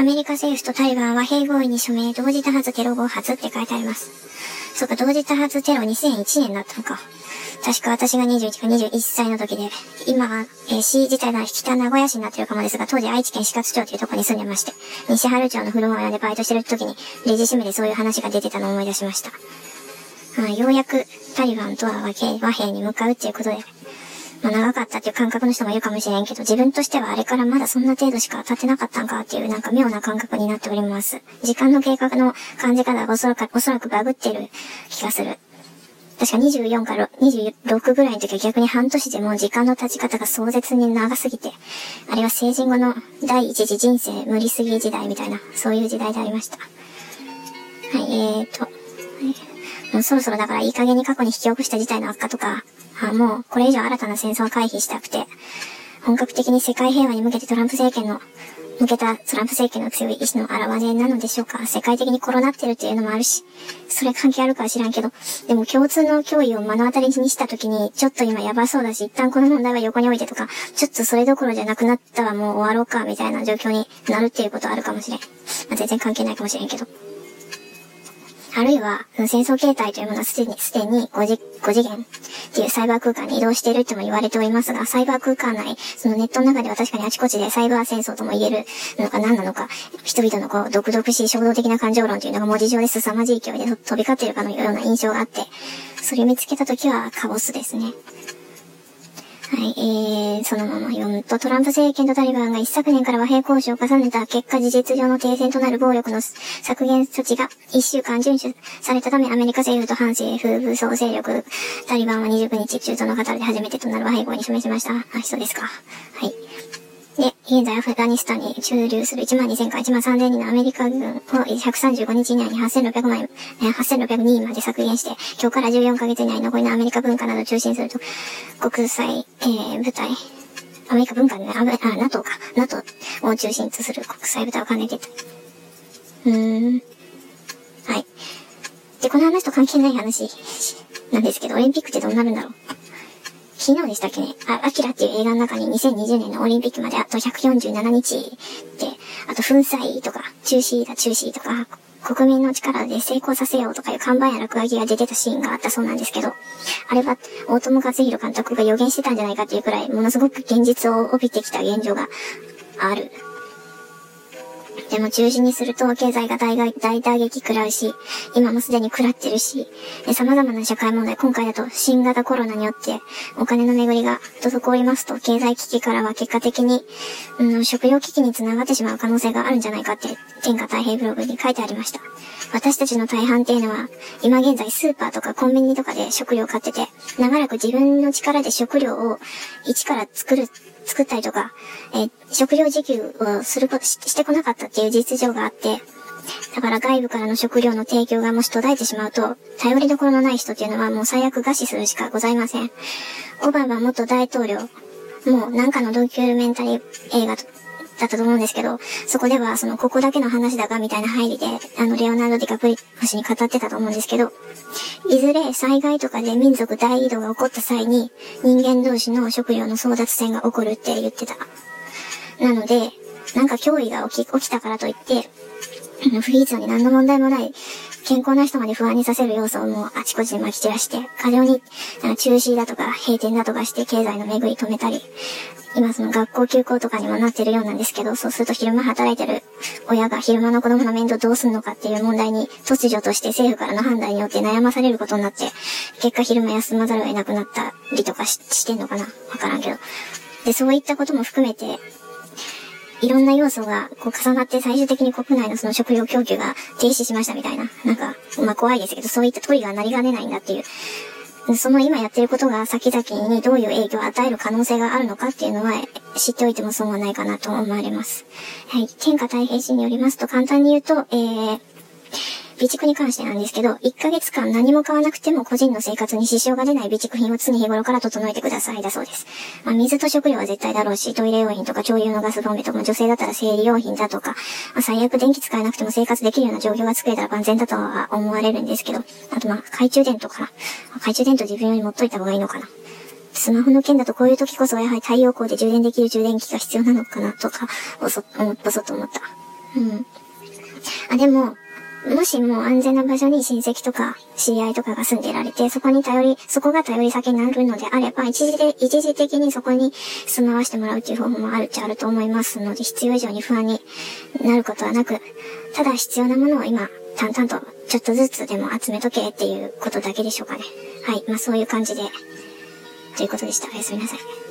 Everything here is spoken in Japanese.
アメリカ政府とタリバン和平合意に署名、同時多発テロ暴発って書いてあります。そうか、同時多発テロ2001年だったのか。確か私が21か21歳の時で、今は、えー、市自体が北名古屋市になってるかもですが、当時愛知県四勝町というところに住んでまして、西春町の古本屋でバイトしてる時に、レジ締めでそういう話が出てたのを思い出しました。まあ、ようやくタリバンとは和平に向かうっていうことで、まあ、長かったっていう感覚の人もいるかもしれんけど、自分としてはあれからまだそんな程度しか経ってなかったんかっていうなんか妙な感覚になっております。時間の計画の感じ方がおそらく、おそらくバグってる気がする。確か24から26ぐらいの時は逆に半年でもう時間の経ち方が壮絶に長すぎて、あれは成人後の第一次人生無理すぎ時代みたいな、そういう時代でありました。はい、えーと、もうそろそろだからいい加減に過去に引き起こした事態の悪化とか、あもうこれ以上新たな戦争を回避したくて、本格的に世界平和に向けてトランプ政権の、向けたトランプ政権の強い意志の表れなのでしょうか。世界的にコロナってるっていうのもあるし、それ関係あるかは知らんけど、でも共通の脅威を目の当たりにした時に、ちょっと今やばそうだし、一旦この問題は横に置いてとか、ちょっとそれどころじゃなくなったらもう終わろうか、みたいな状況になるっていうことはあるかもしれん。まあ、全然関係ないかもしれんけど。あるいは、戦争形態というものはすでに、すでに5次 ,5 次元っていうサイバー空間に移動しているとも言われておりますが、サイバー空間内、そのネットの中では確かにあちこちでサイバー戦争とも言えるのか何なのか、人々のこう、独々しい衝動的な感情論というのが文字上で凄まじい勢いで飛び交っているかのような印象があって、それを見つけたときはカボスですね。はい、えー、そのまま読むと、トランプ政権とタリバンが一昨年から和平交渉を重ねた結果、事実上の停戦となる暴力の削減措置が一週間遵守されたため、アメリカ政府と反政府武装勢力、タリバンは29日、中東のカタールで初めてとなる和平合意に示しました。あ、そうですか。はい。で、現在アフガニスタンに駐留する1万2000から1万3000人のアメリカ軍を135日以内に8600万、8602人まで削減して、今日から14ヶ月以内に残りのアメリカ文化などを中心すると、国際、えー、部隊、アメリカ文化のね、あ、あ、NATO か、NATO を中心とする国際部隊を兼ねてた。うーん。はい。で、この話と関係ない話なんですけど、オリンピックってどうなるんだろう。昨日でしたっけね、あ、アキラっていう映画の中に2020年のオリンピックまであと147日で、あと粉砕とか、中止だ中止とか、国民の力で成功させようとかいう看板や落書きが出てたシーンがあったそうなんですけど、あれは大友克弘監督が予言してたんじゃないかっていうくらい、ものすごく現実を帯びてきた現状がある。でも中止にすると経済が大大打撃食らうし、今もすでに食らってるし、様々な社会問題、今回だと新型コロナによってお金の巡りが滞りますと、経済危機からは結果的に、うん、食料危機につながってしまう可能性があるんじゃないかって、天下太平ブログに書いてありました。私たちの大半っていうのは、今現在スーパーとかコンビニとかで食料を買ってて、長らく自分の力で食料を一から作る作ったりとか、えー、食料自給をすることし、してこなかったっていう実情があって、だから外部からの食料の提供がもし途絶えてしまうと、頼りどころのない人っていうのはもう最悪餓死するしかございません。オバマ元大統領、もうなんかのドキュメンタリー映画だったと思うんですけど、そこでは、その、ここだけの話だが、みたいな入りで、あの、レオナルド・ディカプリオ氏に語ってたと思うんですけど、いずれ災害とかで民族大移動が起こった際に、人間同士の食料の争奪戦が起こるって言ってた。なので、なんか脅威が起き、起きたからといって、フリーズに何の問題もない健康な人まで不安にさせる要素をもうあちこちに撒き散らして、過剰に中止だとか閉店だとかして経済の巡り止めたり、今その学校休校とかにもなってるようなんですけど、そうすると昼間働いてる親が昼間の子供の面倒どうすんのかっていう問題に突如として政府からの判断によって悩まされることになって、結果昼間休まざるを得なくなったりとかししてんのかなわからんけど。で、そういったことも含めて、いろんな要素がこう重なって最終的に国内のその食料供給が停止しましたみたいな。なんか、まあ怖いですけど、そういったトリガーなりがねないんだっていうその今やってることが先々にどういう影響を与える可能性があるのかっていうのは知っておいても損はないかなと思われます。はい。天下太平史によりますと簡単に言うと、えー、備蓄に関してなんですけど、1ヶ月間何も買わなくても個人の生活に支障が出ない備蓄品を常日頃から整えてくださいだそうです。まあ、水と食料は絶対だろうし、トイレ用品とか共有のガスボンベとか、女性だったら生理用品だとか、まあ、最悪電気使えなくても生活できるような状況が作れたら万全だとは思われるんですけど、あとまあ、懐中電灯かな。懐中電灯自分用に持っといた方がいいのかな。スマホの件だとこういう時こそやはり太陽光で充電できる充電器が必要なのかなとか、ぼそ、ぼそっと思った。うん。あ、でも、もしもう安全な場所に親戚とか知り合いとかが住んでられて、そこに頼り、そこが頼り先になるのであれば、一時で、一時的にそこに住まわしてもらうっていう方法もあるっちゃあると思いますので、必要以上に不安になることはなく、ただ必要なものを今、淡々とちょっとずつでも集めとけっていうことだけでしょうかね。はい。まあそういう感じで、ということでした。おやすみなさい。